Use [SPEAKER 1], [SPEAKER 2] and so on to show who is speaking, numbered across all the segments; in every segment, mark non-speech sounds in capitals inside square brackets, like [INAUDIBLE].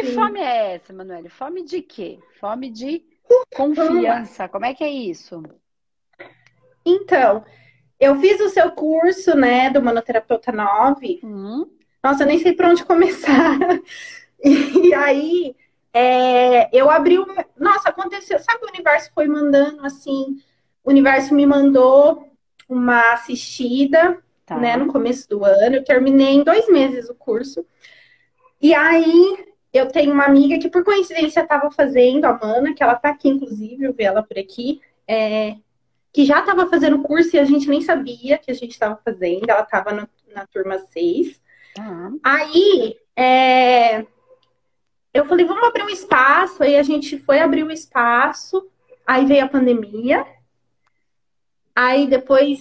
[SPEAKER 1] Que fome é essa, Manuele? Fome de quê? Fome de confiança. Como é que é isso?
[SPEAKER 2] Então, eu fiz o seu curso, né, do Manoterapeuta 9. Uhum. Nossa, eu nem sei por onde começar. [LAUGHS] E aí, é, eu abri o. Nossa, aconteceu. Sabe, o universo foi mandando assim. O universo me mandou uma assistida, tá. né, no começo do ano. Eu terminei em dois meses o curso. E aí, eu tenho uma amiga que, por coincidência, estava fazendo, a Mana, que ela está aqui, inclusive, eu vi ela por aqui, é, que já estava fazendo curso e a gente nem sabia que a gente estava fazendo, ela estava na turma 6. Uhum. Aí, é, eu falei, vamos abrir um espaço, aí a gente foi abrir o um espaço, aí veio a pandemia, aí depois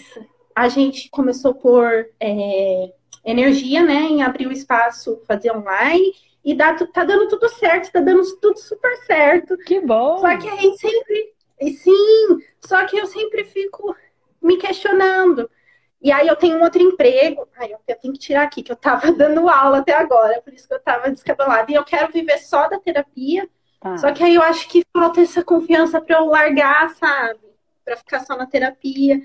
[SPEAKER 2] a gente começou por é, energia, né, em abrir o espaço, fazer online, e dá, tá dando tudo certo, tá dando tudo super certo.
[SPEAKER 1] Que bom!
[SPEAKER 2] Só que a gente sempre. Sim, só que eu sempre fico me questionando. E aí eu tenho um outro emprego. Ai, eu tenho que tirar aqui, que eu tava [LAUGHS] dando aula até agora, por isso que eu tava descabelada. E eu quero viver só da terapia. Tá. Só que aí eu acho que falta essa confiança para eu largar, sabe? Para ficar só na terapia.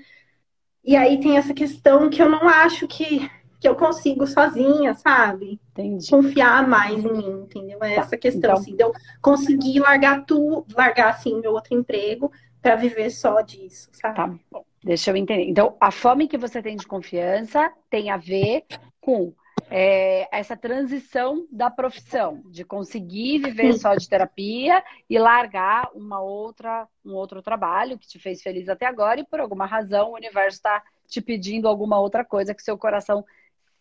[SPEAKER 2] E aí tem essa questão que eu não acho que que eu consigo sozinha, sabe? Entendi. Confiar mais em mim, entendeu? É tá. essa questão, então... assim, de eu conseguir largar tudo, largar, assim, meu outro emprego para viver só disso, sabe?
[SPEAKER 1] Tá bom. Deixa eu entender. Então, a fome que você tem de confiança tem a ver com é, essa transição da profissão, de conseguir viver só de terapia e largar uma outra, um outro trabalho que te fez feliz até agora e por alguma razão o universo está te pedindo alguma outra coisa que seu coração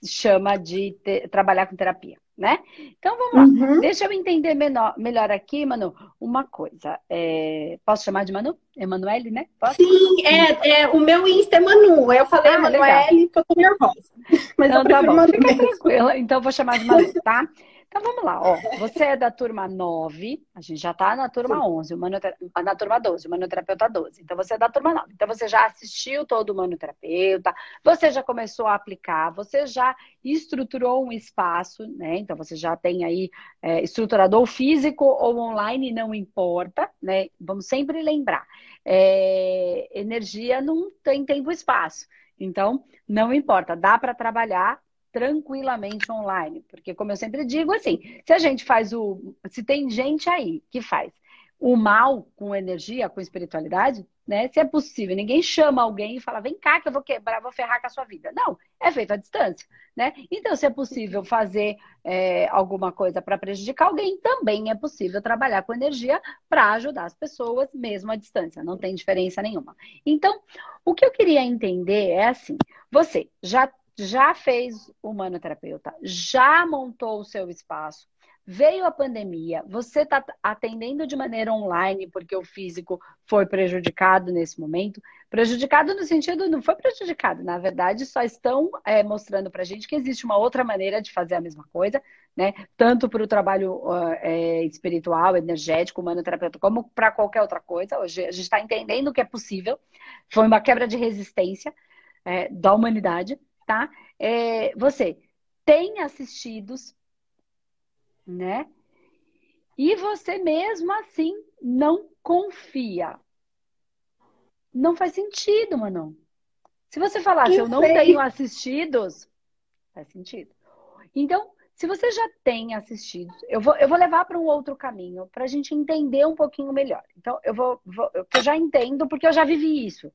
[SPEAKER 1] chama de te, trabalhar com terapia, né? Então vamos lá. Uhum. Deixa eu entender menor, melhor aqui, Manu, uma coisa. É, posso chamar de Manu? Emanuele, né? Posso?
[SPEAKER 2] Sim, é, é, o meu Insta é Manu. Eu falei ah, Emanuele porque eu tô nervosa. [LAUGHS] Mas
[SPEAKER 1] então, eu tá bom. Fica tranquila. Então vou chamar de Manu, tá? Então vamos lá, ó. Você é da turma 9, a gente já tá na turma Sim. 11, o na turma 12, o manoterapeuta 12. Então você é da turma 9. Então você já assistiu todo o manoterapeuta, você já começou a aplicar, você já estruturou um espaço, né? Então você já tem aí é, estruturador físico ou online, não importa, né? Vamos sempre lembrar. É, energia não tem tempo e espaço. Então, não importa, dá para trabalhar tranquilamente online. Porque, como eu sempre digo, assim, se a gente faz o. Se tem gente aí que faz o mal com energia, com espiritualidade, né? Se é possível, ninguém chama alguém e fala, vem cá que eu vou quebrar, vou ferrar com a sua vida. Não, é feito à distância, né? Então, se é possível fazer é, alguma coisa para prejudicar alguém, também é possível trabalhar com energia para ajudar as pessoas, mesmo à distância. Não tem diferença nenhuma. Então, o que eu queria entender é assim: você já já fez o manoterapeuta, já montou o seu espaço, veio a pandemia, você está atendendo de maneira online porque o físico foi prejudicado nesse momento. Prejudicado no sentido, não foi prejudicado, na verdade, só estão é, mostrando para a gente que existe uma outra maneira de fazer a mesma coisa, né? Tanto para o trabalho é, espiritual, energético, manoterapeuta, como para qualquer outra coisa. Hoje a gente está entendendo que é possível. Foi uma quebra de resistência é, da humanidade tá? É, você tem assistidos, né? E você mesmo assim não confia. Não faz sentido, mano. Se você falar que eu não tenho assistidos, faz sentido. Então, se você já tem assistido, eu vou, eu vou levar para um outro caminho, para a gente entender um pouquinho melhor. Então, eu vou, vou, eu já entendo, porque eu já vivi isso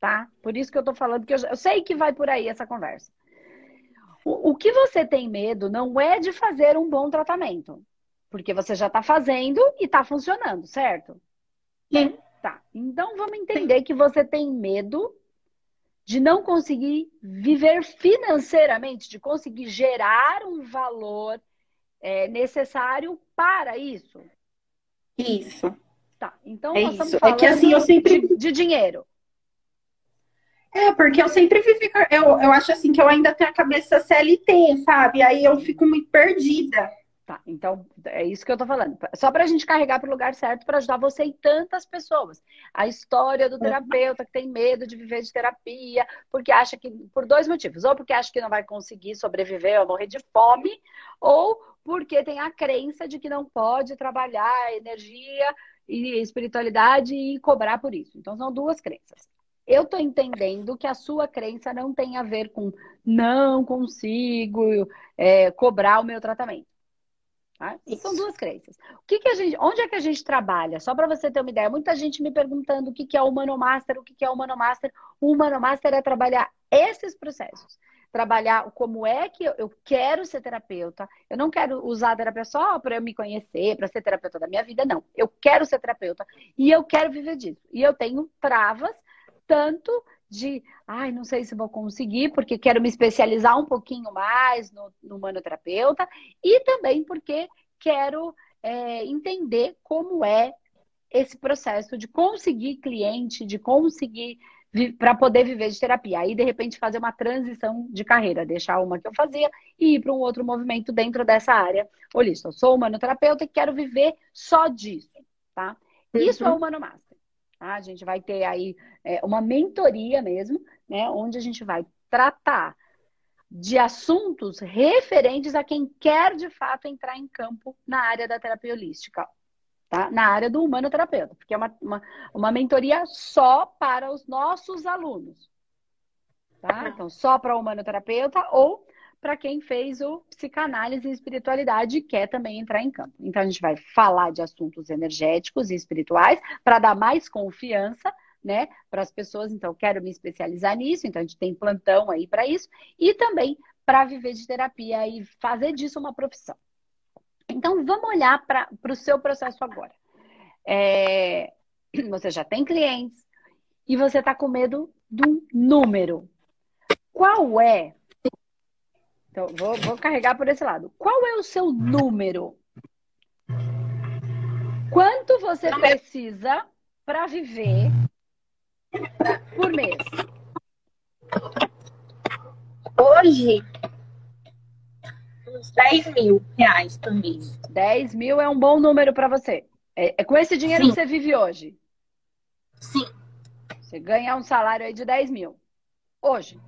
[SPEAKER 1] tá? Por isso que eu tô falando que eu, eu sei que vai por aí essa conversa. O, o, que você tem medo não é de fazer um bom tratamento, porque você já está fazendo e está funcionando, certo? Sim. Tá. Então vamos entender Sim. que você tem medo de não conseguir viver financeiramente, de conseguir gerar um valor é, necessário para isso.
[SPEAKER 2] Isso.
[SPEAKER 1] Tá. Então é nós isso. estamos falando é que,
[SPEAKER 2] assim, eu sempre...
[SPEAKER 1] de, de dinheiro.
[SPEAKER 2] É, porque eu sempre vivi. Eu, eu acho assim que eu ainda tenho a cabeça CLT, sabe? Aí eu fico muito perdida.
[SPEAKER 1] Tá, então é isso que eu tô falando. Só para a gente carregar para o lugar certo para ajudar você e tantas pessoas. A história do terapeuta que tem medo de viver de terapia, porque acha que, por dois motivos: ou porque acha que não vai conseguir sobreviver ou morrer de fome, ou porque tem a crença de que não pode trabalhar energia e espiritualidade e cobrar por isso. Então são duas crenças. Eu estou entendendo que a sua crença não tem a ver com não consigo é, cobrar o meu tratamento. Tá? São duas crenças. O que, que a gente, onde é que a gente trabalha? Só para você ter uma ideia, muita gente me perguntando o que, que é o Humanomaster, o que, que é o Humanomaster. O Humanomaster é trabalhar esses processos. Trabalhar como é que eu quero ser terapeuta. Eu não quero usar a terapia só para eu me conhecer, para ser terapeuta da minha vida, não. Eu quero ser terapeuta e eu quero viver disso. E eu tenho travas, tanto de, ai, não sei se vou conseguir, porque quero me especializar um pouquinho mais no, no manoterapeuta, e também porque quero é, entender como é esse processo de conseguir cliente, de conseguir para poder viver de terapia. Aí, de repente, fazer uma transição de carreira, deixar uma que eu fazia e ir para um outro movimento dentro dessa área holística. Eu sou humanoterapeuta e quero viver só disso, tá? Isso é o Humano Master. Tá? A gente vai ter aí é, uma mentoria mesmo, né? Onde a gente vai tratar de assuntos referentes a quem quer de fato entrar em campo na área da terapia holística, tá? Na área do humanoterapeuta, porque é uma, uma, uma mentoria só para os nossos alunos, tá? Então, só para o humanoterapeuta ou para quem fez o psicanálise e espiritualidade e quer também entrar em campo. Então a gente vai falar de assuntos energéticos e espirituais para dar mais confiança, né, para as pessoas. Então quero me especializar nisso, então a gente tem plantão aí para isso e também para viver de terapia e fazer disso uma profissão. Então vamos olhar para o seu processo agora. É, você já tem clientes e você está com medo do número. Qual é então, vou, vou carregar por esse lado. Qual é o seu número? Quanto você precisa para viver por mês?
[SPEAKER 2] Hoje, uns 10 mil reais por mês.
[SPEAKER 1] 10 mil é um bom número para você. É, é, com esse dinheiro Sim. que você vive hoje?
[SPEAKER 2] Sim.
[SPEAKER 1] Você ganha um salário aí de 10 mil. Hoje.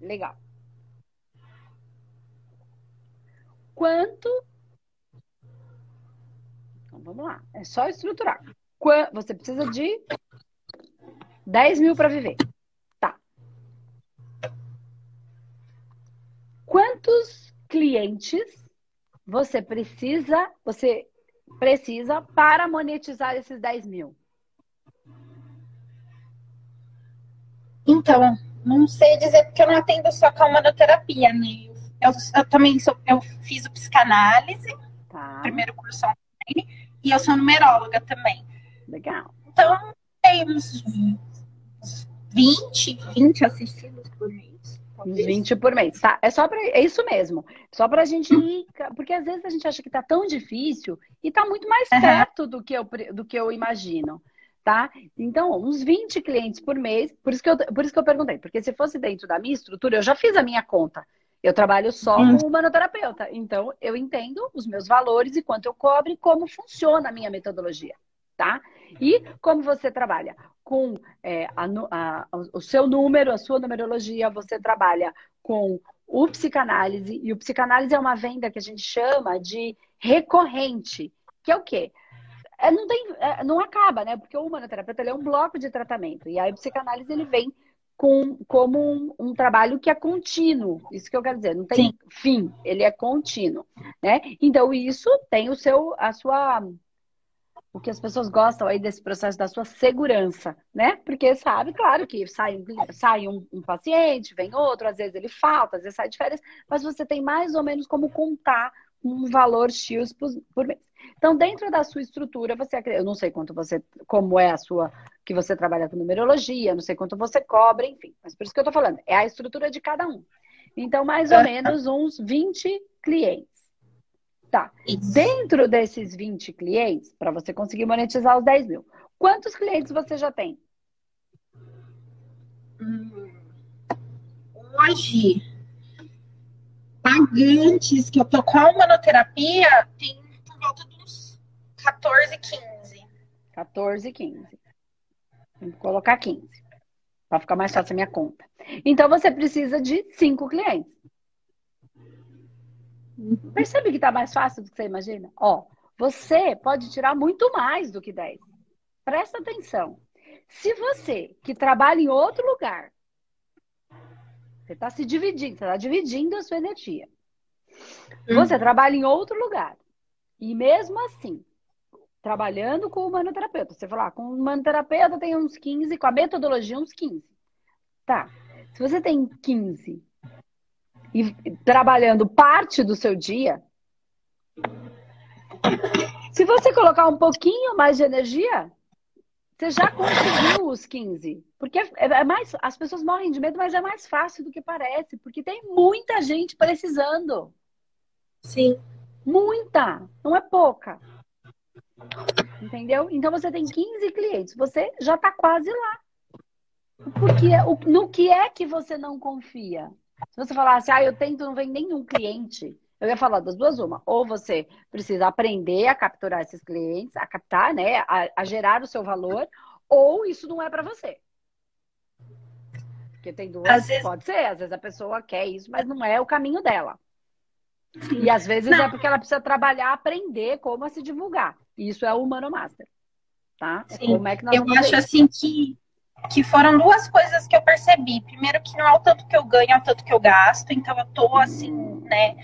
[SPEAKER 1] Legal. Quanto. Então vamos lá. É só estruturar. Você precisa de 10 mil para viver. Tá. Quantos clientes você precisa, você precisa para monetizar esses 10 mil?
[SPEAKER 2] Então, não sei dizer porque eu não atendo só com a manoterapia, né? Eu, eu também sou, eu fiz o psicanálise, tá. primeiro curso online, e eu sou numeróloga também.
[SPEAKER 1] Legal.
[SPEAKER 2] Então, tem uns 20, 20 assistidos por mês.
[SPEAKER 1] Uns 20 por mês, tá? É só para é isso mesmo. Só pra gente ir, porque às vezes a gente acha que tá tão difícil e tá muito mais uhum. perto do que eu do que eu imagino, tá? Então, uns 20 clientes por mês, por isso que eu por isso que eu perguntei, porque se fosse dentro da minha estrutura, eu já fiz a minha conta. Eu trabalho só hum. com humanoterapeuta, então eu entendo os meus valores e quanto eu cobro e como funciona a minha metodologia, tá? E como você trabalha com é, a, a, o seu número, a sua numerologia, você trabalha com o psicanálise, e o psicanálise é uma venda que a gente chama de recorrente, que é o quê? É, não, tem, é, não acaba, né? Porque o humanoterapeuta é um bloco de tratamento, e aí o psicanálise ele vem com, como um, um, trabalho que é contínuo. Isso que eu quero dizer, não tem Sim. fim, ele é contínuo, né? Então isso tem o seu, a sua, o que as pessoas gostam aí desse processo da sua segurança, né? Porque sabe, claro que sai, sai um, um paciente, vem outro, às vezes ele falta, às vezes sai de férias, mas você tem mais ou menos como contar um valor X por, por mês. Então, dentro da sua estrutura, você eu não sei quanto você, como é a sua, que você trabalha com numerologia, não sei quanto você cobra, enfim. Mas por isso que eu tô falando, é a estrutura de cada um. Então, mais ou menos uns 20 clientes. Tá. Dentro desses 20 clientes, para você conseguir monetizar os 10 mil, quantos clientes você já tem?
[SPEAKER 2] Hum, hoje, pagantes que eu tô com a manoterapia tem por volta dos 14, 15.
[SPEAKER 1] 14, 15. Vou colocar 15. Para ficar mais fácil a minha conta. Então você precisa de cinco clientes. Percebe que está mais fácil do que você imagina? Ó, você pode tirar muito mais do que 10. Presta atenção. Se você que trabalha em outro lugar, você está se dividindo, você está dividindo a sua energia. Você trabalha em outro lugar. E mesmo assim, trabalhando com o humanoterapeuta, você falar, ah, com o humanoterapeuta tem uns 15, com a metodologia uns 15. Tá. Se você tem 15 e trabalhando parte do seu dia, se você colocar um pouquinho mais de energia, você já conseguiu os 15. Porque é, é mais. As pessoas morrem de medo, mas é mais fácil do que parece. Porque tem muita gente precisando.
[SPEAKER 2] Sim.
[SPEAKER 1] Muita. Não é pouca. Entendeu? Então você tem 15 clientes. Você já está quase lá. Porque no que é que você não confia? Se você falasse, ah, eu tento, não vem nenhum cliente, eu ia falar das duas uma. Ou você precisa aprender a capturar esses clientes, a captar, né? A, a gerar o seu valor, ou isso não é para você. Porque tem duas, às pode vezes... ser, às vezes a pessoa quer isso, mas não é o caminho dela. E às vezes não. é porque ela precisa trabalhar, aprender como a se divulgar. Isso é o Humano Master. Tá?
[SPEAKER 2] Sim. Como é que nós eu acho assim que que foram duas coisas que eu percebi. Primeiro, que não é o tanto que eu ganho, é o tanto que eu gasto. Então, eu tô, assim, né,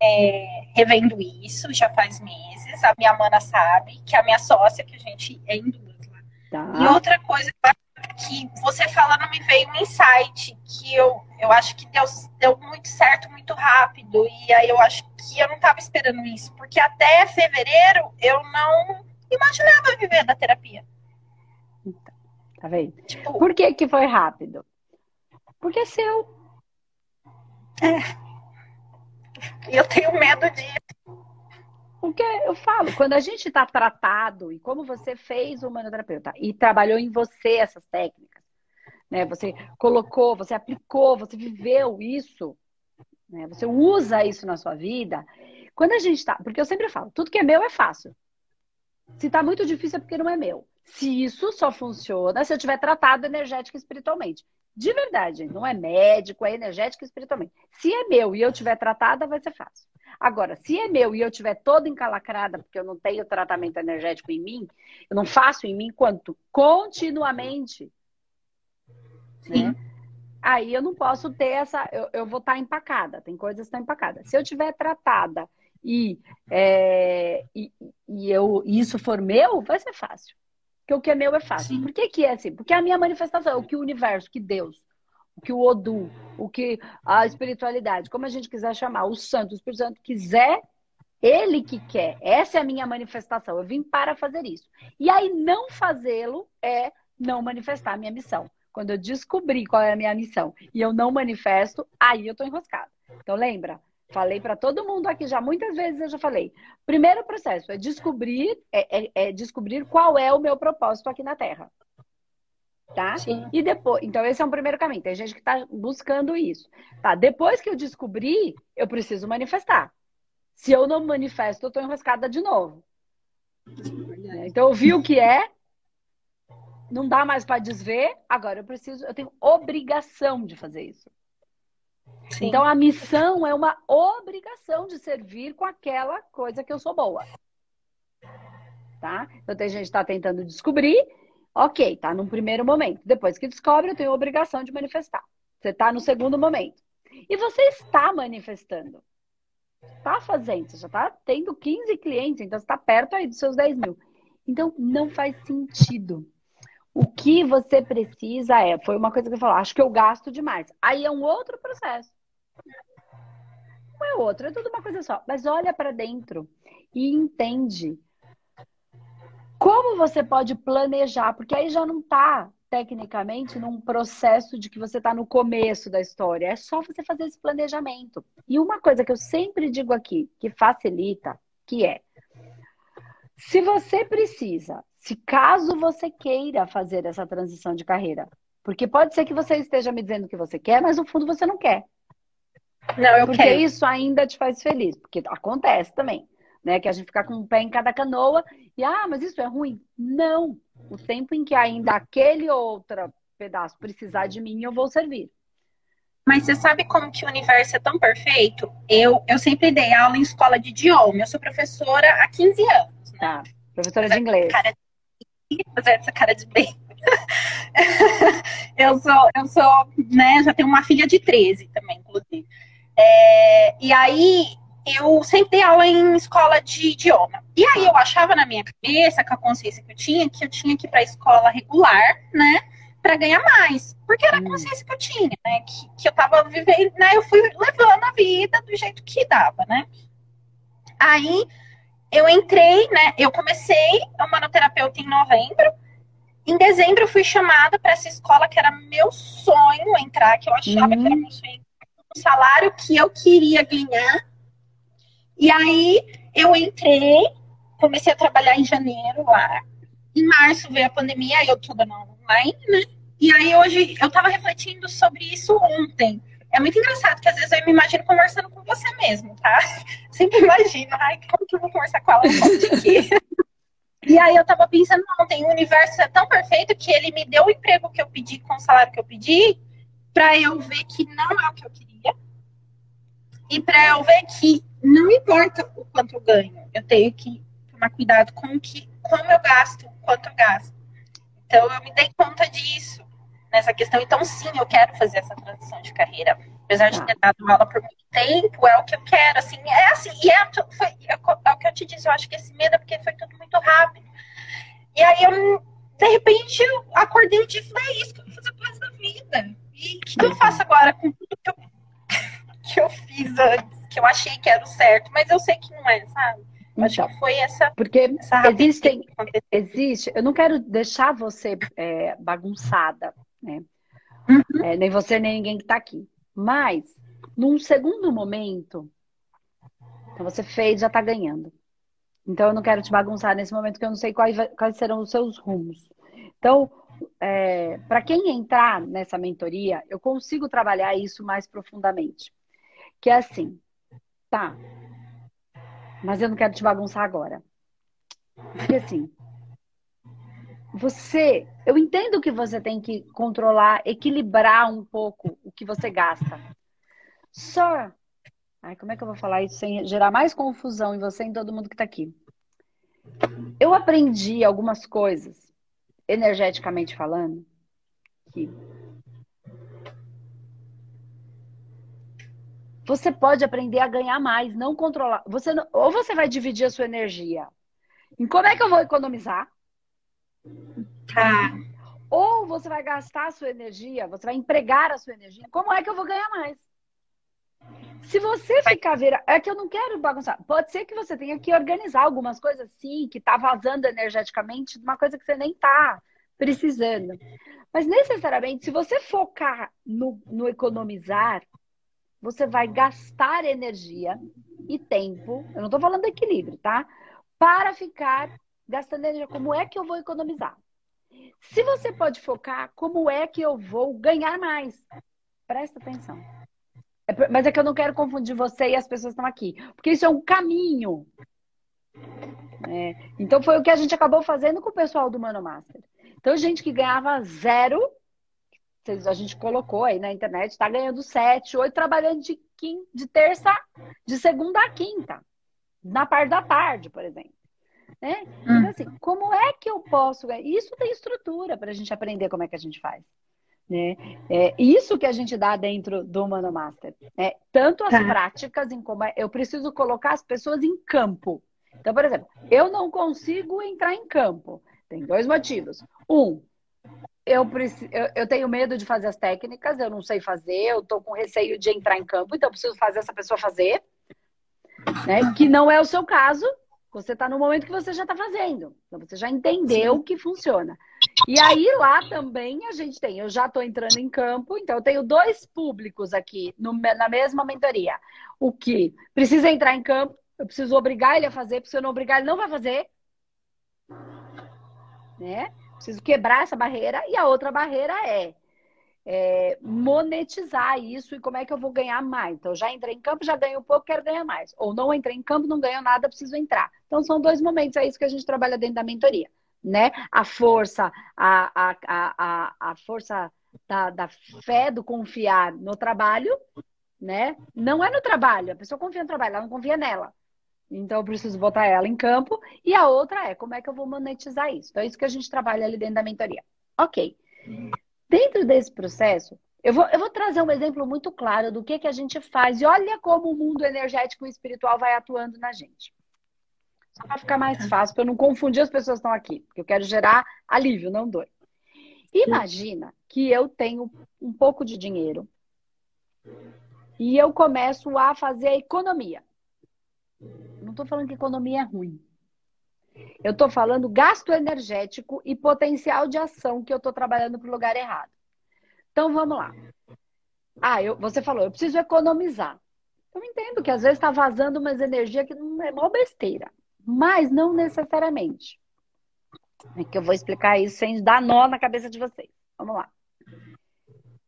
[SPEAKER 2] é, revendo isso já faz meses. A minha mana sabe, que a minha sócia, que a gente é em duas lá. Tá. E outra coisa que você falando me veio um insight que eu, eu acho que deu, deu muito certo muito rápido. E aí eu acho que eu não estava esperando isso. Porque até fevereiro eu não imaginava viver da terapia.
[SPEAKER 1] Tá vendo? Tipo, Por que que foi rápido? Porque é seu.
[SPEAKER 2] É. Eu tenho medo disso.
[SPEAKER 1] Porque eu falo, quando a gente está tratado, e como você fez o humanoterapeuta e trabalhou em você essas técnicas, né? Você colocou, você aplicou, você viveu isso, né? Você usa isso na sua vida. Quando a gente está, porque eu sempre falo, tudo que é meu é fácil. Se está muito difícil é porque não é meu se isso só funciona se eu tiver tratado energético e espiritualmente. De verdade, não é médico, é energético e espiritualmente. Se é meu e eu tiver tratada, vai ser fácil. Agora, se é meu e eu tiver toda encalacrada, porque eu não tenho tratamento energético em mim, eu não faço em mim quanto continuamente, né? Aí eu não posso ter essa. Eu, eu vou estar empacada. Tem coisas que estão empacadas. Se eu tiver tratada e, é, e, e eu, isso for meu, vai ser fácil. Porque o que é meu é fácil. Sim. Por que, que é assim? Porque é a minha manifestação, o que o universo, que Deus, o que o Odu, o que a espiritualidade, como a gente quiser chamar, o santo, o Espírito Santo quiser, ele que quer. Essa é a minha manifestação. Eu vim para fazer isso. E aí, não fazê-lo é não manifestar a minha missão. Quando eu descobri qual é a minha missão e eu não manifesto, aí eu tô enroscada. Então, lembra? Falei para todo mundo aqui já, muitas vezes eu já falei. Primeiro processo é descobrir, é, é, é descobrir qual é o meu propósito aqui na Terra. Tá? Sim. E depois, então esse é um primeiro caminho. Tem gente que está buscando isso. Tá? Depois que eu descobri, eu preciso manifestar. Se eu não manifesto, eu estou enroscada de novo. Então eu vi o que é, não dá mais para desver. Agora eu preciso, eu tenho obrigação de fazer isso. Sim. Então a missão é uma obrigação de servir com aquela coisa que eu sou boa. Tá? Então tem gente que está tentando descobrir, ok, tá num primeiro momento. Depois que descobre, eu tenho a obrigação de manifestar. Você está no segundo momento. E você está manifestando. Está fazendo, você já está tendo 15 clientes, então você está perto aí dos seus 10 mil. Então não faz sentido o que você precisa é, foi uma coisa que eu falou, acho que eu gasto demais. Aí é um outro processo. Não é outro, é tudo uma coisa só. Mas olha para dentro e entende como você pode planejar, porque aí já não está tecnicamente num processo de que você está no começo da história. É só você fazer esse planejamento. E uma coisa que eu sempre digo aqui, que facilita, que é se você precisa se caso você queira fazer essa transição de carreira. Porque pode ser que você esteja me dizendo que você quer, mas no fundo você não quer. Não, eu porque quero. isso ainda te faz feliz, porque acontece também, né? Que a gente fica com um pé em cada canoa e ah, mas isso é ruim? Não. O tempo em que ainda aquele outro pedaço precisar de mim, eu vou servir.
[SPEAKER 2] Mas você sabe como que o universo é tão perfeito? Eu, eu sempre dei aula em escola de idioma. Eu sou professora há 15 anos.
[SPEAKER 1] Né? Tá, professora de inglês. Cara
[SPEAKER 2] de... Fazer essa cara de bem. [LAUGHS] eu sou, eu sou, né, já tenho uma filha de 13 também, inclusive. É, e aí, eu sempre dei aula em escola de idioma. E aí eu achava na minha cabeça, com a consciência que eu tinha, que eu tinha que ir para a escola regular, né? Para ganhar mais. Porque era a hum. consciência que eu tinha, né? Que, que eu tava vivendo, né? Eu fui levando a vida do jeito que dava, né? Aí eu entrei, né? Eu comecei a manoterapeuta em novembro. Em dezembro eu fui chamada para essa escola que era meu sonho entrar, que eu achava uhum. que era meu sonho. Um salário que eu queria ganhar e aí eu entrei, comecei a trabalhar em janeiro lá. Em março veio a pandemia, aí eu dando online, né? E aí hoje eu tava refletindo sobre isso ontem. É muito engraçado que às vezes eu me imagino conversando com você mesmo, tá? [LAUGHS] Sempre imagino, ai, como que eu vou conversar com ela aqui? [LAUGHS] E aí eu tava pensando, ontem, o universo é tão perfeito que ele me deu o emprego que eu pedi com o salário que eu pedi, para eu ver que não é o que eu queria. E para eu ver que não importa o quanto eu ganho, eu tenho que tomar cuidado com o que, como eu gasto, quanto eu gasto. Então eu me dei conta disso nessa questão. Então sim, eu quero fazer essa transição de carreira. Apesar de ter dado aula por muito tempo, é o que eu quero, assim, é assim, e é, foi, é, é o que eu te disse, eu acho que esse medo é porque foi tudo muito rápido. E aí eu, de repente, eu acordei e falei, é isso que eu vou fazer pro resto da vida. E o que, que eu faço agora com tudo que eu, [LAUGHS] que eu fiz antes? Que eu achei que era o certo, mas eu sei que não é, sabe? Então, acho que foi essa.
[SPEAKER 1] Porque essa existem, existe. Eu não quero deixar você é, bagunçada, né? Uhum. É, nem você nem ninguém que está aqui. Mas num segundo momento, então você fez, já está ganhando. Então eu não quero te bagunçar nesse momento que eu não sei quais, quais serão os seus rumos. Então, é, para quem entrar nessa mentoria, eu consigo trabalhar isso mais profundamente. Que é assim, Tá. Mas eu não quero te bagunçar agora. Porque assim, você, eu entendo que você tem que controlar, equilibrar um pouco o que você gasta. Só, ai, como é que eu vou falar isso sem gerar mais confusão em você e em todo mundo que tá aqui? Eu aprendi algumas coisas, energeticamente falando, que você pode aprender a ganhar mais, não controlar. Você não... ou você vai dividir a sua energia em como é que eu vou economizar?
[SPEAKER 2] Tá.
[SPEAKER 1] Ou você vai gastar a sua energia, você vai empregar a sua energia. Como é que eu vou ganhar mais? Se você ficar ver, é que eu não quero bagunçar. Pode ser que você tenha que organizar algumas coisas sim, que tá vazando energeticamente, uma coisa que você nem tá precisando. Mas necessariamente, se você focar no, no economizar, você vai gastar energia e tempo, eu não estou falando de equilíbrio, tá? Para ficar gastando energia. Como é que eu vou economizar? Se você pode focar, como é que eu vou ganhar mais? Presta atenção. É, mas é que eu não quero confundir você e as pessoas que estão aqui. Porque isso é um caminho. É, então foi o que a gente acabou fazendo com o pessoal do Mano Master. Então, gente que ganhava zero a gente colocou aí na internet, está ganhando sete, oito, trabalhando de, quinta, de terça, de segunda a quinta, na parte da tarde, por exemplo. Né? Hum. Então, assim, como é que eu posso ganhar? Isso tem estrutura para a gente aprender como é que a gente faz. Né? É isso que a gente dá dentro do Mano Master. Né? Tanto as tá. práticas em como é, eu preciso colocar as pessoas em campo. Então, por exemplo, eu não consigo entrar em campo. Tem dois motivos. Um, eu, eu, tenho medo de fazer as técnicas, eu não sei fazer, eu tô com receio de entrar em campo, então eu preciso fazer essa pessoa fazer. Né? Que não é o seu caso, você está no momento que você já está fazendo. Então você já entendeu Sim. que funciona. E aí lá também a gente tem, eu já estou entrando em campo, então eu tenho dois públicos aqui no, na mesma mentoria. O que precisa entrar em campo, eu preciso obrigar ele a fazer, porque se eu não obrigar, ele não vai fazer. Né? Preciso quebrar essa barreira. E a outra barreira é: é, monetizar isso e como é que eu vou ganhar mais. Então, já entrei em campo, já ganho um pouco, quero ganhar mais. Ou não entrei em campo, não ganho nada, preciso entrar. Então, são dois momentos, é isso que a gente trabalha dentro da mentoria. Né? A força, a, a, a, a força da, da fé, do confiar no trabalho, né? Não é no trabalho, a pessoa confia no trabalho, ela não confia nela. Então, eu preciso botar ela em campo. E a outra é como é que eu vou monetizar isso. Então, é isso que a gente trabalha ali dentro da mentoria. Ok. Dentro desse processo, eu vou, eu vou trazer um exemplo muito claro do que, que a gente faz. E olha como o mundo energético e espiritual vai atuando na gente. Só para ficar mais fácil, para eu não confundir as pessoas que estão aqui. Porque eu quero gerar alívio, não dor. Imagina que eu tenho um pouco de dinheiro e eu começo a fazer a economia. Não estou falando que economia é ruim. Eu estou falando gasto energético e potencial de ação que eu estou trabalhando para o lugar errado. Então vamos lá. Ah, eu, você falou, eu preciso economizar. Eu entendo que às vezes está vazando umas energias que não é mó besteira, mas não necessariamente. É que eu vou explicar isso sem dar nó na cabeça de vocês. Vamos lá.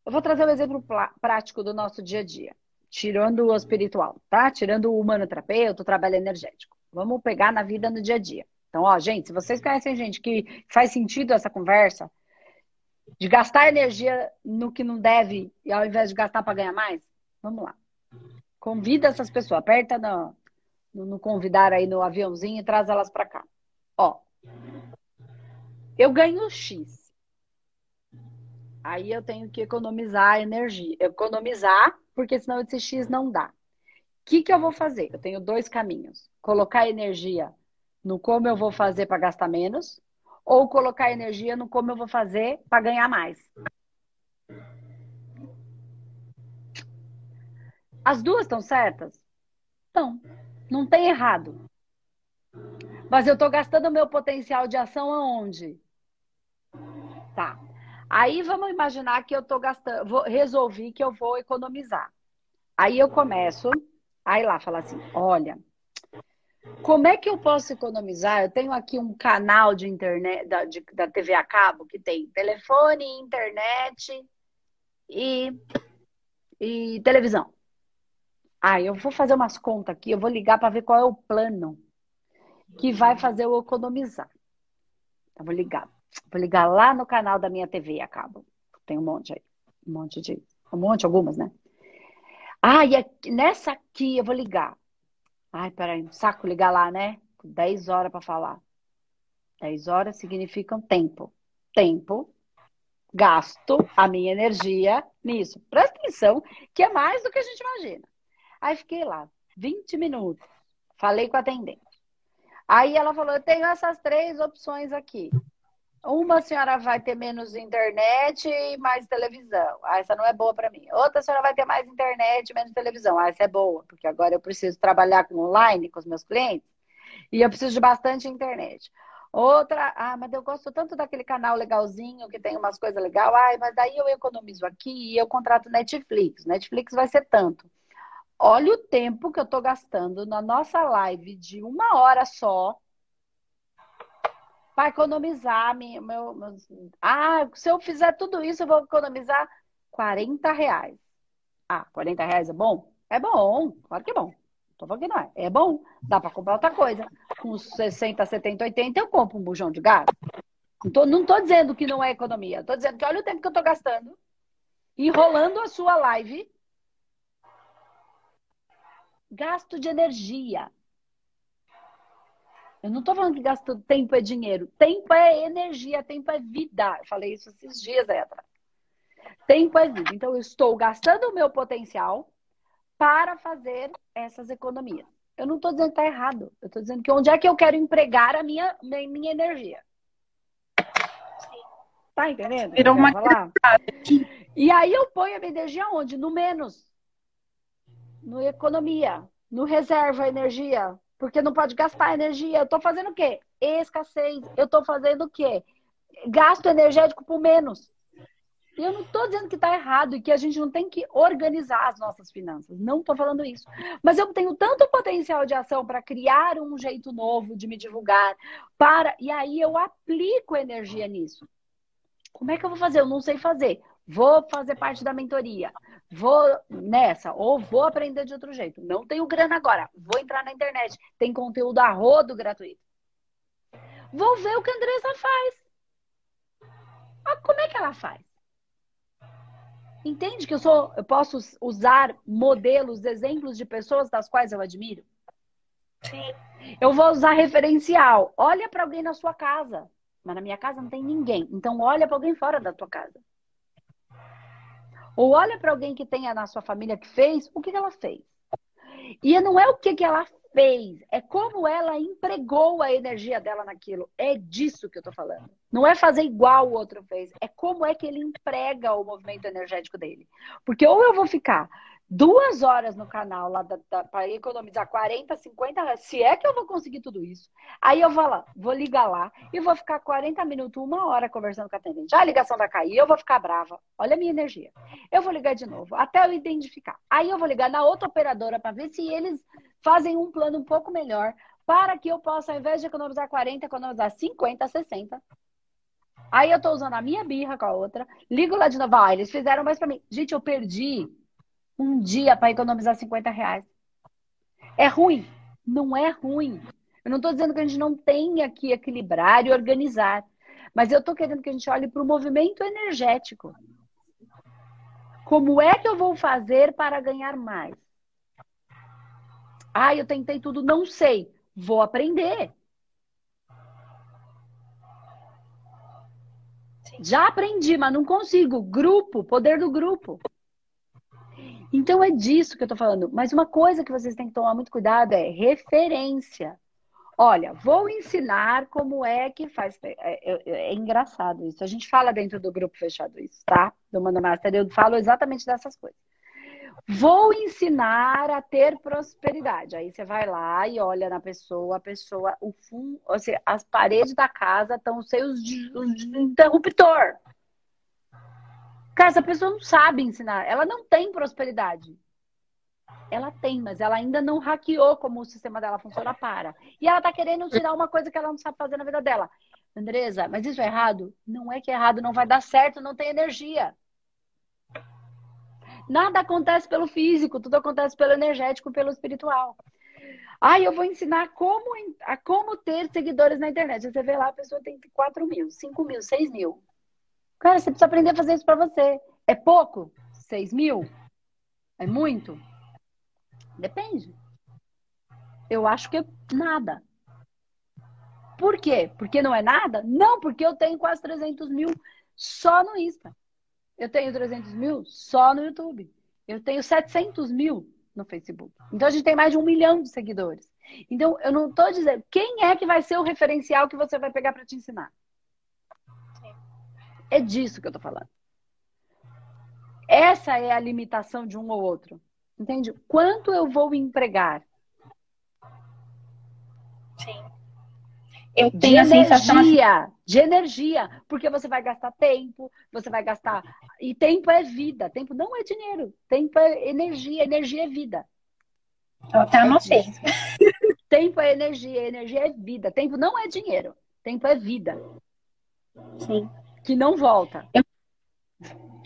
[SPEAKER 1] Eu vou trazer um exemplo prático do nosso dia a dia, tirando o espiritual, tá? Tirando o humanoterapeuta, o trabalho energético. Vamos pegar na vida no dia a dia. Então, ó, gente, se vocês conhecem gente que faz sentido essa conversa, de gastar energia no que não deve, e ao invés de gastar para ganhar mais, vamos lá. Convida essas pessoas, aperta no, no convidar aí no aviãozinho e traz elas para cá. Ó, eu ganho X. Aí eu tenho que economizar energia. Economizar, porque senão esse X não dá. O que, que eu vou fazer? Eu tenho dois caminhos. Colocar energia no como eu vou fazer para gastar menos, ou colocar energia no como eu vou fazer para ganhar mais. As duas estão certas? Estão. Não tem errado. Mas eu estou gastando o meu potencial de ação aonde? Tá. Aí vamos imaginar que eu estou gastando, vou, resolvi que eu vou economizar. Aí eu começo, aí lá fala assim: olha, como é que eu posso economizar? Eu tenho aqui um canal de internet da, de, da TV a cabo que tem telefone, internet e, e televisão. Ah, eu vou fazer umas contas aqui, eu vou ligar para ver qual é o plano que vai fazer eu economizar. Eu vou ligar. Vou ligar lá no canal da minha TV a cabo. Tem um monte aí. Um monte de. Um monte, algumas, né? Ah, e aqui, nessa aqui eu vou ligar. Ai, peraí, saco ligar lá, né? 10 horas para falar. 10 horas significam tempo. Tempo, gasto a minha energia nisso. Presta atenção, que é mais do que a gente imagina. Aí fiquei lá, 20 minutos. Falei com a atendente. Aí ela falou: Eu tenho essas três opções aqui. Uma senhora vai ter menos internet e mais televisão. Ah, essa não é boa para mim. Outra senhora vai ter mais internet e menos televisão. Ah, essa é boa, porque agora eu preciso trabalhar com online com os meus clientes e eu preciso de bastante internet. Outra, ah, mas eu gosto tanto daquele canal legalzinho que tem umas coisas legais. Ah, mas daí eu economizo aqui e eu contrato Netflix. Netflix vai ser tanto. Olha o tempo que eu estou gastando na nossa live de uma hora só para economizar meu, meu, meu, Ah, se eu fizer tudo isso, eu vou economizar 40 reais. Ah, 40 reais é bom? É bom, claro que é bom. Tô falando que não é. É bom, dá para comprar outra coisa. Com 60, 70, 80, eu compro um bujão de gás. Não tô, não tô dizendo que não é economia. Tô dizendo que olha o tempo que eu tô gastando enrolando a sua live. Gasto de energia. Eu não estou falando que gasto tempo é dinheiro. Tempo é energia, tempo é vida. Eu falei isso esses dias aí atrás. Tempo é vida. Então, eu estou gastando o meu potencial para fazer essas economias. Eu não estou dizendo que está errado. Eu estou dizendo que onde é que eu quero empregar a minha, minha energia. Tá entendendo?
[SPEAKER 2] Virou uma
[SPEAKER 1] E aí eu ponho a minha energia onde? No menos. No economia. No reserva energia porque não pode gastar energia. Eu estou fazendo o quê? Escassez. Eu estou fazendo o quê? Gasto energético por menos. E eu não estou dizendo que está errado e que a gente não tem que organizar as nossas finanças. Não estou falando isso. Mas eu tenho tanto potencial de ação para criar um jeito novo de me divulgar, para e aí eu aplico energia nisso. Como é que eu vou fazer? Eu não sei fazer. Vou fazer parte da mentoria, vou nessa, ou vou aprender de outro jeito. Não tenho grana agora, vou entrar na internet, tem conteúdo a rodo gratuito. Vou ver o que a Andressa faz. Ah, como é que ela faz? Entende que eu sou, eu posso usar modelos, exemplos de pessoas das quais eu admiro?
[SPEAKER 2] Sim.
[SPEAKER 1] Eu vou usar referencial. Olha para alguém na sua casa. Mas na minha casa não tem ninguém. Então olha para alguém fora da tua casa. Ou olha para alguém que tenha na sua família que fez, o que, ela fez? E não é o que, ela fez, é como ela empregou a energia dela naquilo. É disso que eu tô falando. Não é fazer igual o outro fez, é como é que ele emprega o movimento energético dele. Porque ou eu vou ficar duas horas no canal lá para economizar 40, 50 reais, se é que eu vou conseguir tudo isso. Aí eu vou lá, vou ligar lá e vou ficar 40 minutos, uma hora conversando com a atendente. A ligação vai cair, eu vou ficar brava. Olha a minha energia. Eu vou ligar de novo, até eu identificar. Aí eu vou ligar na outra operadora para ver se eles fazem um plano um pouco melhor para que eu possa, ao invés de economizar 40, economizar 50, 60. Aí eu tô usando a minha birra com a outra, ligo lá de novo, ah, eles fizeram mais para mim. Gente, eu perdi um dia para economizar 50 reais. É ruim? Não é ruim. Eu não estou dizendo que a gente não tenha que equilibrar e organizar. Mas eu estou querendo que a gente olhe para o movimento energético. Como é que eu vou fazer para ganhar mais? Ah, eu tentei tudo, não sei. Vou aprender. Já aprendi, mas não consigo. Grupo, poder do grupo. Então é disso que eu tô falando. Mas uma coisa que vocês têm que tomar muito cuidado é referência. Olha, vou ensinar como é que faz. É, é, é, engraçado isso. A gente fala dentro do grupo fechado isso, tá? Do Manda Master. Eu falo exatamente dessas coisas. Vou ensinar a ter prosperidade. Aí você vai lá e olha na pessoa, a pessoa, o fundo, ou seja, as paredes da casa estão cheios de, de interruptor. Cara, essa pessoa não sabe ensinar. Ela não tem prosperidade. Ela tem, mas ela ainda não hackeou como o sistema dela funciona para. E ela tá querendo tirar uma coisa que ela não sabe fazer na vida dela. Andresa, mas isso é errado? Não é que é errado, não vai dar certo, não tem energia. Nada acontece pelo físico, tudo acontece pelo energético, pelo espiritual. Ah, eu vou ensinar como, a como ter seguidores na internet. Você vê lá, a pessoa tem 4 mil, 5 mil, 6 mil. Cara, você precisa aprender a fazer isso para você. É pouco? 6 mil? É muito? Depende. Eu acho que é nada. Por quê? Porque não é nada? Não, porque eu tenho quase 300 mil só no Insta. Eu tenho 300 mil só no YouTube. Eu tenho 700 mil no Facebook. Então a gente tem mais de um milhão de seguidores. Então eu não estou dizendo quem é que vai ser o referencial que você vai pegar para te ensinar. É disso que eu tô falando. Essa é a limitação de um ou outro. Entende? Quanto eu vou empregar?
[SPEAKER 2] Sim. Eu tenho
[SPEAKER 1] de a sensação energia, de energia, porque você vai gastar tempo, você vai gastar e tempo é vida, tempo não é dinheiro, tempo é energia, energia é vida.
[SPEAKER 2] Eu até anotei. [LAUGHS]
[SPEAKER 1] tempo é energia, energia é vida, tempo não é dinheiro, tempo é vida.
[SPEAKER 2] Sim
[SPEAKER 1] que não volta.
[SPEAKER 2] Eu,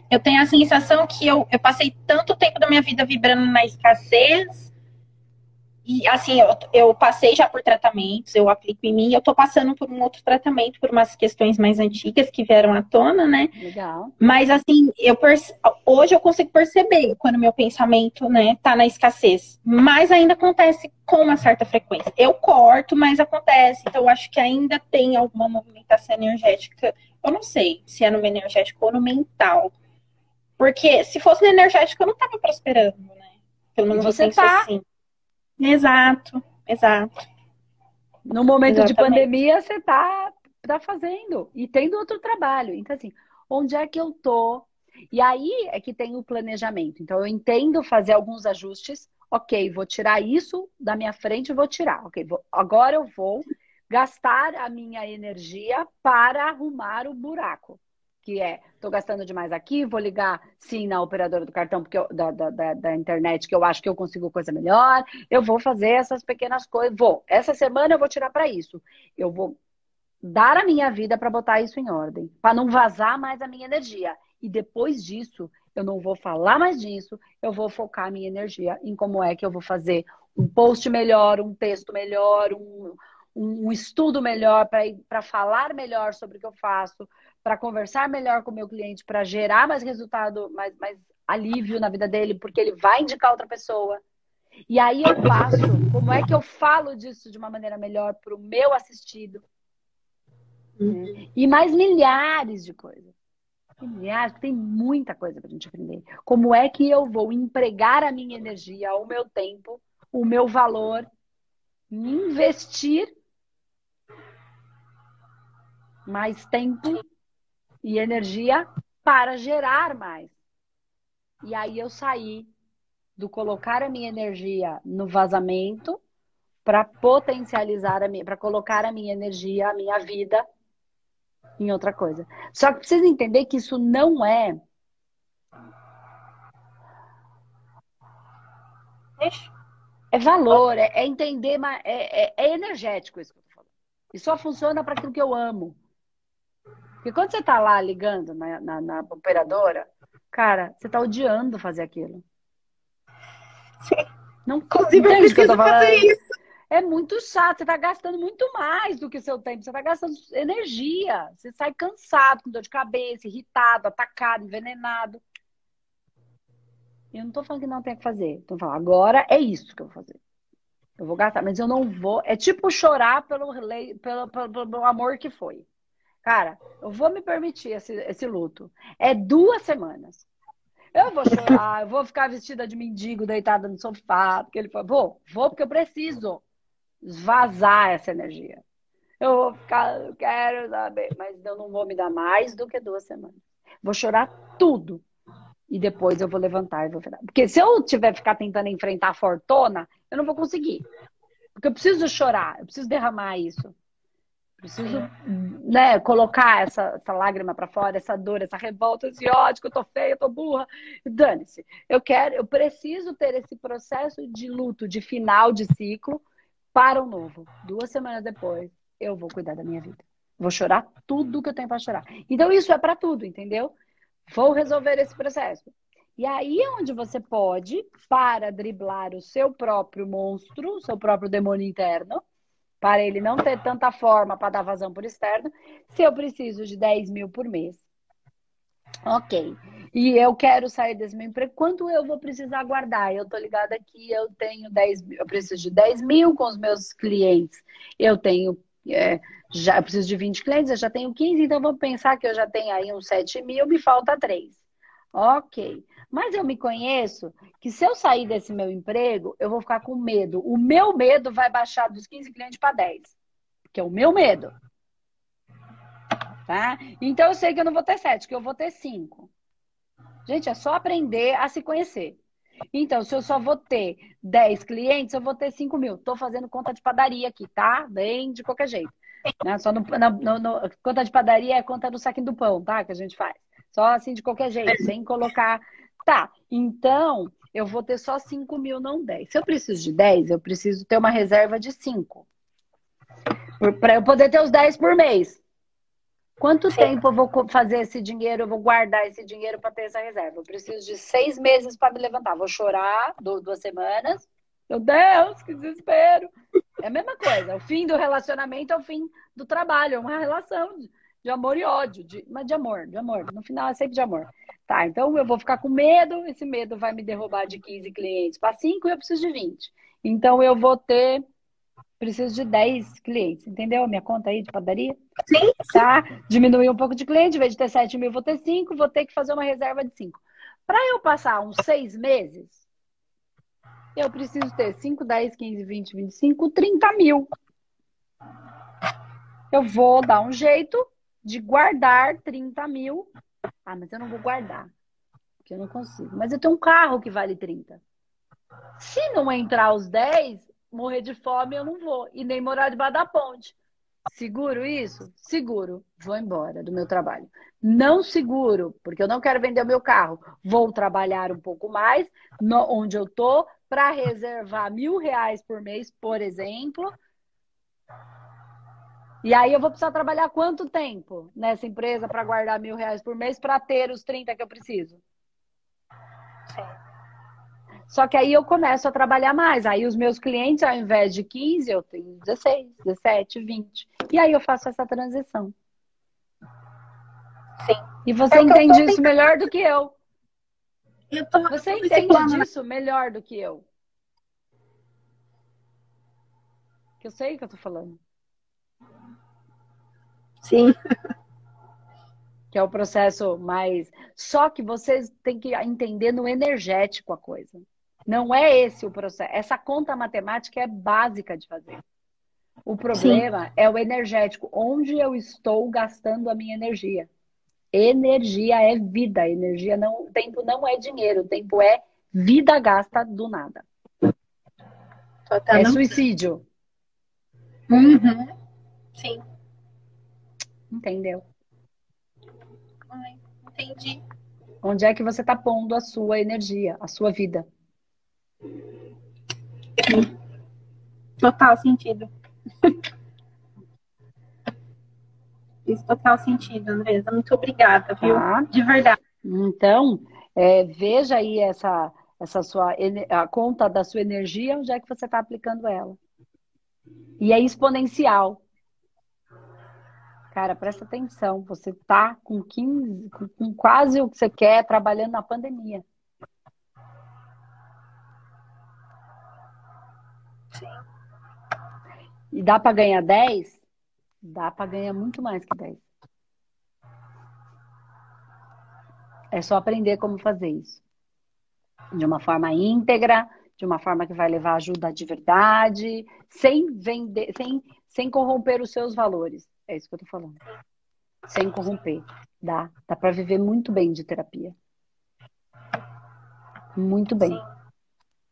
[SPEAKER 2] eu tenho a sensação que eu, eu passei tanto tempo da minha vida vibrando na escassez. E assim, eu, eu passei já por tratamentos, eu aplico em mim, eu tô passando por um outro tratamento, por umas questões mais antigas que vieram à tona, né?
[SPEAKER 1] Legal.
[SPEAKER 2] Mas assim, eu perce... hoje eu consigo perceber quando meu pensamento, né, tá na escassez. Mas ainda acontece com uma certa frequência. Eu corto, mas acontece. Então eu acho que ainda tem alguma movimentação energética eu não sei se é no energético ou no mental. Porque se fosse no energético, eu não tava prosperando, né?
[SPEAKER 1] Pelo menos você tá. assim.
[SPEAKER 2] Exato, exato.
[SPEAKER 1] No momento Exatamente. de pandemia, você tá, tá fazendo e tendo outro trabalho. Então, assim, onde é que eu tô? E aí é que tem o planejamento. Então, eu entendo fazer alguns ajustes. Ok, vou tirar isso da minha frente, vou tirar. Ok, vou, agora eu vou gastar a minha energia para arrumar o buraco. Que é, estou gastando demais aqui, vou ligar sim na operadora do cartão porque eu, da, da, da, internet, que eu acho que eu consigo coisa melhor. Eu vou fazer essas pequenas coisas. Vou. Essa semana eu vou tirar para isso. Eu vou dar a minha vida para botar isso em ordem, para não vazar mais a minha energia. E depois disso, eu não vou falar mais disso, eu vou focar a minha energia em como é que eu vou fazer um post melhor, um texto melhor, um, um estudo melhor, para falar melhor sobre o que eu faço, para conversar melhor com o meu cliente, para gerar mais resultado, mais, mais alívio na vida dele, porque ele vai indicar outra pessoa. E aí eu faço, como é que eu falo disso de uma maneira melhor para o meu assistido? Uhum. E mais milhares de coisas. Milhares, tem muita coisa para a gente aprender. Como é que eu vou empregar a minha energia, o meu tempo, o meu valor, investir mais tempo e energia para gerar mais. E aí eu saí do colocar a minha energia no vazamento para potencializar a minha, para colocar a minha energia, a minha vida em outra coisa. Só que precisa entender que isso não é é valor, é, é entender, é, é, é, energético isso que eu tô falando. E só funciona para aquilo que eu amo. Porque quando você tá lá ligando na, na, na operadora, cara, você tá odiando fazer aquilo. Não Inclusive, eu preciso eu fazer isso. É muito chato, você está gastando muito mais do que seu tempo, você está gastando energia, você sai cansado, com dor de cabeça, irritado, atacado, envenenado. Eu não estou falando que não tem que fazer. Estou falando, agora é isso que eu vou fazer. Eu vou gastar, mas eu não vou. É tipo chorar pelo, pelo, pelo, pelo amor que foi. Cara, eu vou me permitir esse, esse luto. É duas semanas. Eu vou chorar, eu vou ficar vestida de mendigo, deitada no sofá, porque ele falou, vou, vou porque eu preciso vazar essa energia. Eu vou ficar, eu quero saber, mas eu não vou me dar mais do que duas semanas. Vou chorar tudo. E depois eu vou levantar e vou virar. Porque se eu tiver ficar tentando enfrentar a fortuna, eu não vou conseguir. Porque eu preciso chorar, eu preciso derramar isso. Preciso né, colocar essa, essa lágrima para fora, essa dor, essa revolta, esse ódio que eu tô feia, eu tô burra. Dane-se. Eu quero, eu preciso ter esse processo de luto, de final de ciclo, para o novo. Duas semanas depois, eu vou cuidar da minha vida. Vou chorar tudo que eu tenho para chorar. Então, isso é para tudo, entendeu? Vou resolver esse processo. E aí é onde você pode, para driblar o seu próprio monstro, o seu próprio demônio interno, para ele não ter tanta forma para dar vazão por externo, se eu preciso de 10 mil por mês. Ok. E eu quero sair desse meu emprego, quanto eu vou precisar guardar? Eu tô ligada aqui, eu tenho 10 mil, eu preciso de 10 mil com os meus clientes. Eu tenho, é, já eu preciso de 20 clientes, eu já tenho 15, então vou pensar que eu já tenho aí uns 7 mil, me falta 3. Ok. Mas eu me conheço que se eu sair desse meu emprego, eu vou ficar com medo. O meu medo vai baixar dos 15 clientes para 10. Que é o meu medo. Tá? Então eu sei que eu não vou ter 7, que eu vou ter 5. Gente, é só aprender a se conhecer. Então, se eu só vou ter 10 clientes, eu vou ter 5 mil. Estou fazendo conta de padaria aqui, tá? Bem de qualquer jeito. Né? Só no, no, no, conta de padaria é conta do saquinho do pão, tá? Que a gente faz. Só assim de qualquer jeito, sem colocar Tá, então eu vou ter só 5 mil, não 10. Se eu preciso de 10, eu preciso ter uma reserva de 5. Para eu poder ter os 10 por mês. Quanto Sim. tempo eu vou fazer esse dinheiro? Eu vou guardar esse dinheiro para ter essa reserva. Eu preciso de seis meses para me levantar. Vou chorar duas semanas. Meu Deus, que desespero. É a mesma coisa. O fim do relacionamento é o fim do trabalho. É uma relação de, amor e ódio. De, mas de amor, de amor. No final é sempre de amor. Tá, então eu vou ficar com medo, esse medo vai me derrubar de 15 clientes para 5 e eu preciso de 20. Então eu vou ter, preciso de 10 clientes, entendeu? A minha conta aí de padaria?
[SPEAKER 2] Sim.
[SPEAKER 1] Tá? Diminuir um pouco de cliente, em vez de ter 7 mil, vou ter 5, vou ter que fazer uma reserva de 5. Para eu passar uns 6 meses, eu preciso ter 5, 10, 15, 20, 25, 30 mil. Eu vou dar um jeito de guardar 30 mil ah, mas eu não vou guardar, porque eu não consigo. Mas eu tenho um carro que vale 30. Se não entrar os 10, morrer de fome eu não vou. E nem morar debaixo da ponte. Seguro isso? Seguro. Vou embora do meu trabalho. Não seguro, porque eu não quero vender o meu carro. Vou trabalhar um pouco mais no, onde eu tô para reservar mil reais por mês, por exemplo, E aí eu vou precisar trabalhar quanto tempo nessa empresa para guardar mil reais por mês para ter os 30 que eu preciso? Sim. Só que aí eu começo a trabalhar mais. Aí os meus clientes, ao invés de 15, eu tenho 16, 17, 20. E aí eu faço essa transição. Sim. E você é entende isso melhor do que eu. eu tô, você entende disso melhor do que eu. Que eu sei o que eu tô falando.
[SPEAKER 2] Sim. [LAUGHS]
[SPEAKER 1] Que é o processo mais. Só que vocês têm que entender no energético a coisa. Não é esse o processo. Essa conta matemática é básica de fazer. O problema Sim. é o energético, onde eu estou gastando a minha energia. Energia é vida, energia não, tempo não é dinheiro, tempo é vida gasta do nada. É suicídio.
[SPEAKER 2] Uhum. Sim.
[SPEAKER 1] Entendeu?
[SPEAKER 2] Ai, entendi.
[SPEAKER 1] Onde é que você está pondo a sua energia, a sua vida?
[SPEAKER 2] Sim. Total sentido. [LAUGHS] Fez total sentido, Andresa. Muito obrigada, viu? Tá. De verdade.
[SPEAKER 1] Então, é, veja aí essa, essa sua a conta da sua energia, onde é que você está aplicando ela. E é exponencial. Cara, presta atenção. Você tá com 15, com quase o que você quer, trabalhando na pandemia. Sim. E dá para ganhar 10? Dá para ganhar muito mais que 10. É só aprender como fazer isso. De uma forma íntegra, de uma forma que vai levar ajuda de verdade, sem vender, sem, sem corromper os seus valores. É isso que eu tô falando. Sem corromper. Dá. Dá para viver muito bem de terapia. Muito bem. Sim.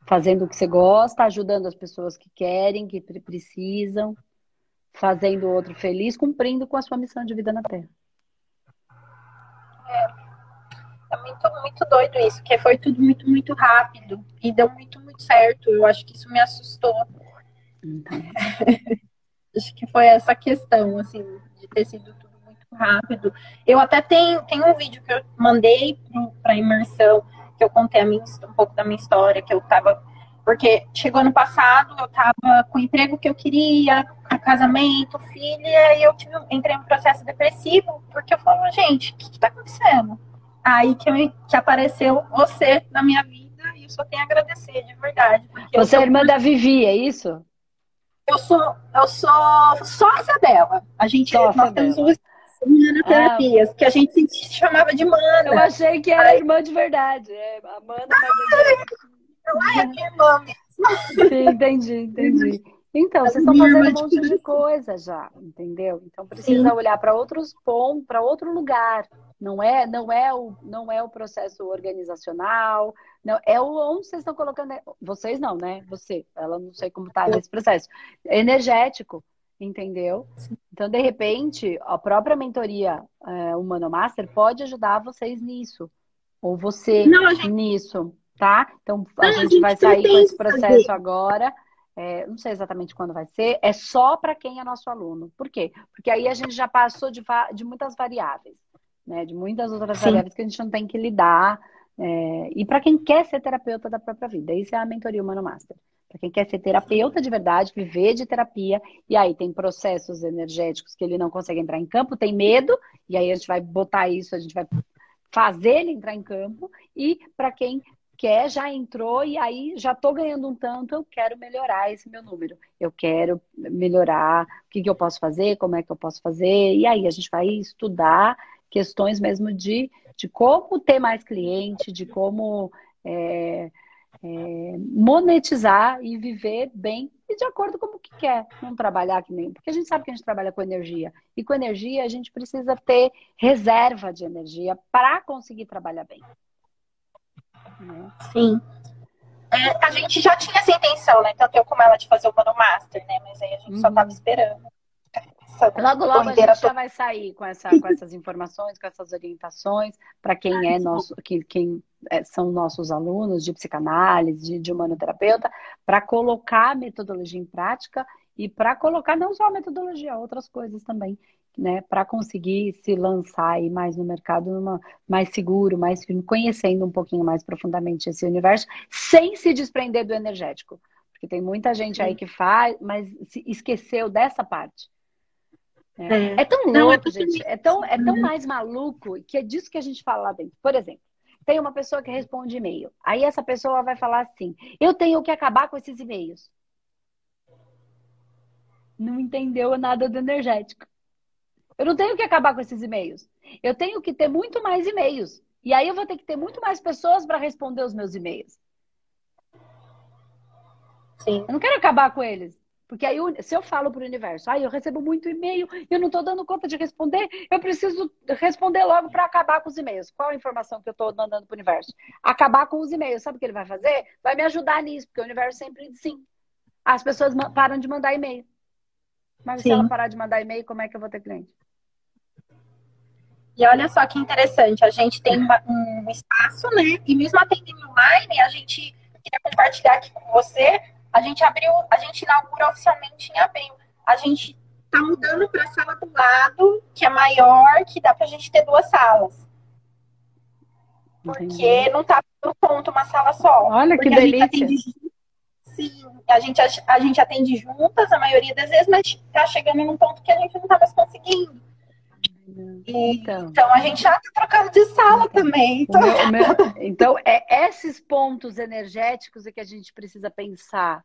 [SPEAKER 1] Fazendo o que você gosta, ajudando as pessoas que querem, que precisam, fazendo o outro feliz, cumprindo com a sua missão de vida na Terra.
[SPEAKER 2] É, é muito, muito doido isso, que foi tudo muito, muito rápido e deu muito, muito certo. Eu acho que isso me assustou. Então. [LAUGHS] acho que foi essa questão, assim, de ter sido tudo muito rápido. Eu até tenho, tenho um vídeo que eu mandei para imersão, que eu contei a minha, um pouco da minha história, que eu tava. Porque chegou ano passado, eu tava com o emprego que eu queria, casamento, filha, e eu tive, entrei em um processo depressivo, porque eu falo, gente, o que, que tá acontecendo? Aí que, eu, que apareceu você na minha vida, e eu só tenho a agradecer, de verdade.
[SPEAKER 1] Você é irmã da Vivi, é isso?
[SPEAKER 2] Eu sou, eu sou sócia dela. A gente, sócia nós temos duas terapias, ah, que a gente se chamava de mana.
[SPEAKER 1] Eu achei que era Aí... irmã de verdade. É, a mana,
[SPEAKER 2] não é minha irmã mesmo.
[SPEAKER 1] Sim, entendi, entendi. Então, vocês estão fazendo um monte de coisa já, entendeu? Então precisa Sim. olhar para outros pontos, para outro lugar. Não é, não é o, não é o processo organizacional, não é o onde vocês estão colocando. Vocês não, né? Você, ela não sei como está nesse processo. Energético, entendeu? Então, de repente, a própria mentoria é, Humano Master pode ajudar vocês nisso, ou você não, gente... nisso, tá? Então a, não, gente, a gente vai sair com esse processo agora. É, não sei exatamente quando vai ser, é só para quem é nosso aluno. Por quê? Porque aí a gente já passou de, de muitas variáveis né? De muitas outras Sim. tarefas que a gente não tem que lidar. É, e para quem quer ser terapeuta da própria vida, isso é a mentoria Humano Master. Para quem quer ser terapeuta de verdade, viver de terapia, e aí tem processos energéticos que ele não consegue entrar em campo, tem medo, e aí a gente vai botar isso, a gente vai fazer ele entrar em campo, e para quem quer, já entrou, e aí já estou ganhando um tanto, eu quero melhorar esse meu número. Eu quero melhorar o que, que eu posso fazer, como é que eu posso fazer, e aí a gente vai estudar questões mesmo de, de como ter mais cliente, de como é, é, monetizar e viver bem e de acordo com o que quer. Não trabalhar que nem. Porque a gente sabe que a gente trabalha com energia. E com energia a gente precisa ter reserva de energia para conseguir trabalhar bem.
[SPEAKER 2] Né? Sim. É, a gente já tinha essa intenção, né? Tanto eu como ela de fazer o Mano Master, né? Mas aí a gente uhum. só tava esperando
[SPEAKER 1] essa logo, logo a gente já vai sair com, essa, com essas informações, com essas orientações para quem ah, é nosso, quem, quem é, são nossos alunos de psicanálise, de, de humanoterapeuta, para colocar a metodologia em prática e para colocar não só a metodologia, outras coisas também, né, para conseguir se lançar aí mais no mercado numa, mais seguro, mais firme, conhecendo um pouquinho mais profundamente esse universo, sem se desprender do energético. Porque tem muita gente aí que faz, mas se esqueceu dessa parte. É, é. é tão não, é louco, é gente. É tão, é tão mais maluco que é disso que a gente fala lá dentro. Por exemplo, tem uma pessoa que responde e-mail. Aí essa pessoa vai falar assim: eu tenho que acabar com esses e-mails não entendeu nada do energético. Eu não tenho que acabar com esses e-mails. Eu tenho que ter muito mais e-mails. E aí eu vou ter que ter muito mais pessoas para responder os meus e-mails. Sim. Eu não quero acabar com eles. Porque aí, se eu falo para o universo, ah, eu recebo muito e-mail, eu não estou dando conta de responder, eu preciso responder logo para acabar com os e-mails. Qual a informação que eu estou mandando para o universo? Acabar com os e-mails. Sabe o que ele vai fazer? Vai me ajudar nisso, porque o universo sempre diz sim. As pessoas param de mandar e-mail. Mas Sim. se ela parar de mandar e-mail, como é que eu vou ter cliente?
[SPEAKER 2] E olha só que interessante, a gente tem um espaço, né? E mesmo atendendo online, a gente queria compartilhar aqui com você. A gente abriu, a gente inaugura oficialmente em abril. A gente tá mudando para a sala do lado, que é maior, que dá para a gente ter duas salas. Porque Entendi. não tá dando conta uma sala só.
[SPEAKER 1] Olha que delícia.
[SPEAKER 2] Sim, a gente, a, gente atende juntas a maioria das vezes, mas está chegando num ponto que a gente não está mais conseguindo. Então. então. a gente já está trocando de sala também.
[SPEAKER 1] Então, meu, meu, [LAUGHS] então é esses pontos energéticos é que a gente precisa pensar.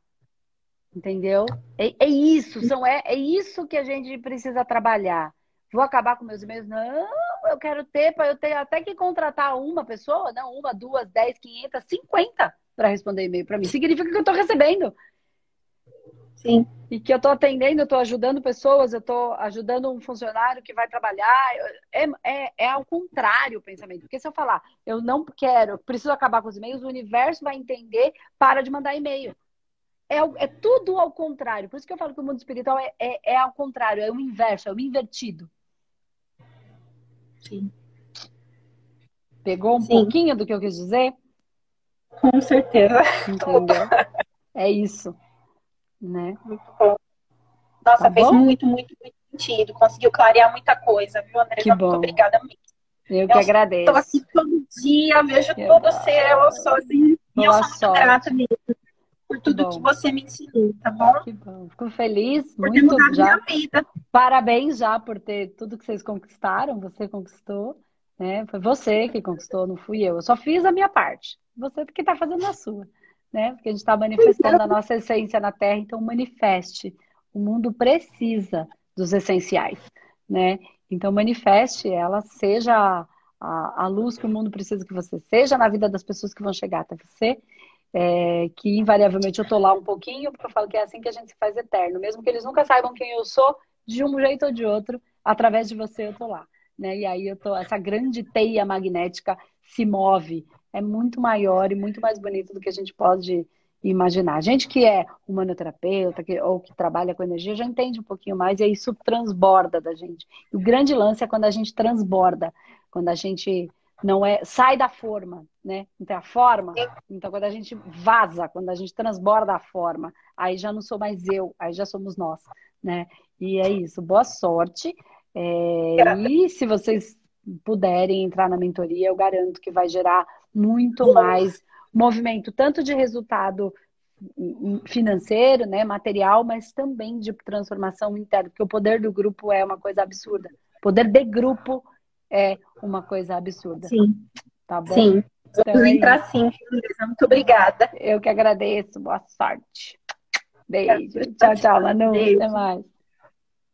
[SPEAKER 1] Entendeu? É, é isso, são, é, é isso que a gente precisa trabalhar. Vou acabar com meus e-mails? Não, eu quero ter, eu tenho até que contratar uma pessoa, não, uma, duas, dez, quinhentas, cinquenta para responder e-mail para mim. Significa que eu estou recebendo.
[SPEAKER 2] Sim.
[SPEAKER 1] E que eu estou atendendo, eu estou ajudando pessoas, eu estou ajudando um funcionário que vai trabalhar. É, é, é ao contrário o pensamento. Porque se eu falar, eu não quero, preciso acabar com os e-mails, o universo vai entender, para de mandar e-mail. É, é tudo ao contrário. Por isso que eu falo que o mundo espiritual é, é, é ao contrário, é o inverso, é o invertido.
[SPEAKER 2] Sim.
[SPEAKER 1] Pegou um Sim. pouquinho do que eu quis dizer?
[SPEAKER 2] Com certeza.
[SPEAKER 1] Entendeu? É isso. Né?
[SPEAKER 2] Muito bom. Nossa, tá fez bom? muito, muito, muito sentido. Conseguiu clarear muita coisa, viu, Andressa?
[SPEAKER 1] Que bom.
[SPEAKER 2] Muito obrigada mesmo.
[SPEAKER 1] Eu que eu agradeço. Estou
[SPEAKER 2] aqui todo dia, vejo que todo ser eu sozinho. E eu sou muito sorte. grata mesmo por tudo que, que você me ensinou, tá bom?
[SPEAKER 1] Que bom. Fico feliz, por muito já. Minha vida. Parabéns já por ter tudo que vocês conquistaram, você conquistou, né? Foi você que conquistou, não fui eu. Eu só fiz a minha parte você que está fazendo a sua, né? Porque a gente está manifestando a nossa essência na Terra, então manifeste. O mundo precisa dos essenciais, né? Então manifeste ela, seja a, a, luz que o mundo precisa que você seja na vida das pessoas que vão chegar até você. É, que invariavelmente eu tô lá um pouquinho, porque eu falo que é assim que a gente se faz eterno, mesmo que eles nunca saibam quem eu sou, de um jeito ou de outro, através de você eu tô lá, né? E aí eu tô, essa grande teia magnética se move é muito maior e muito mais bonito do que a gente pode imaginar. A gente que é humanoterapeuta que, ou que trabalha com energia já entende um pouquinho mais e aí isso transborda da gente. E o grande lance é quando a gente transborda, quando a gente não é sai da forma, né? Então a forma, então quando a gente vaza, quando a gente transborda a forma, aí já não sou mais eu, aí já somos nós, né? E é isso. Boa sorte. É, e se vocês puderem entrar na mentoria, eu garanto que vai gerar muito mais movimento, tanto de resultado financeiro, né, material, mas também de transformação interna, porque o poder do grupo é uma coisa absurda. O poder de grupo é uma coisa absurda.
[SPEAKER 2] Sim.
[SPEAKER 1] Tá bom?
[SPEAKER 2] Sim. Então, Vamos é entrar sim, Muito obrigada.
[SPEAKER 1] Eu que agradeço. Boa sorte. Beijo. Tchau, tchau, Manu. Beijo. Até mais.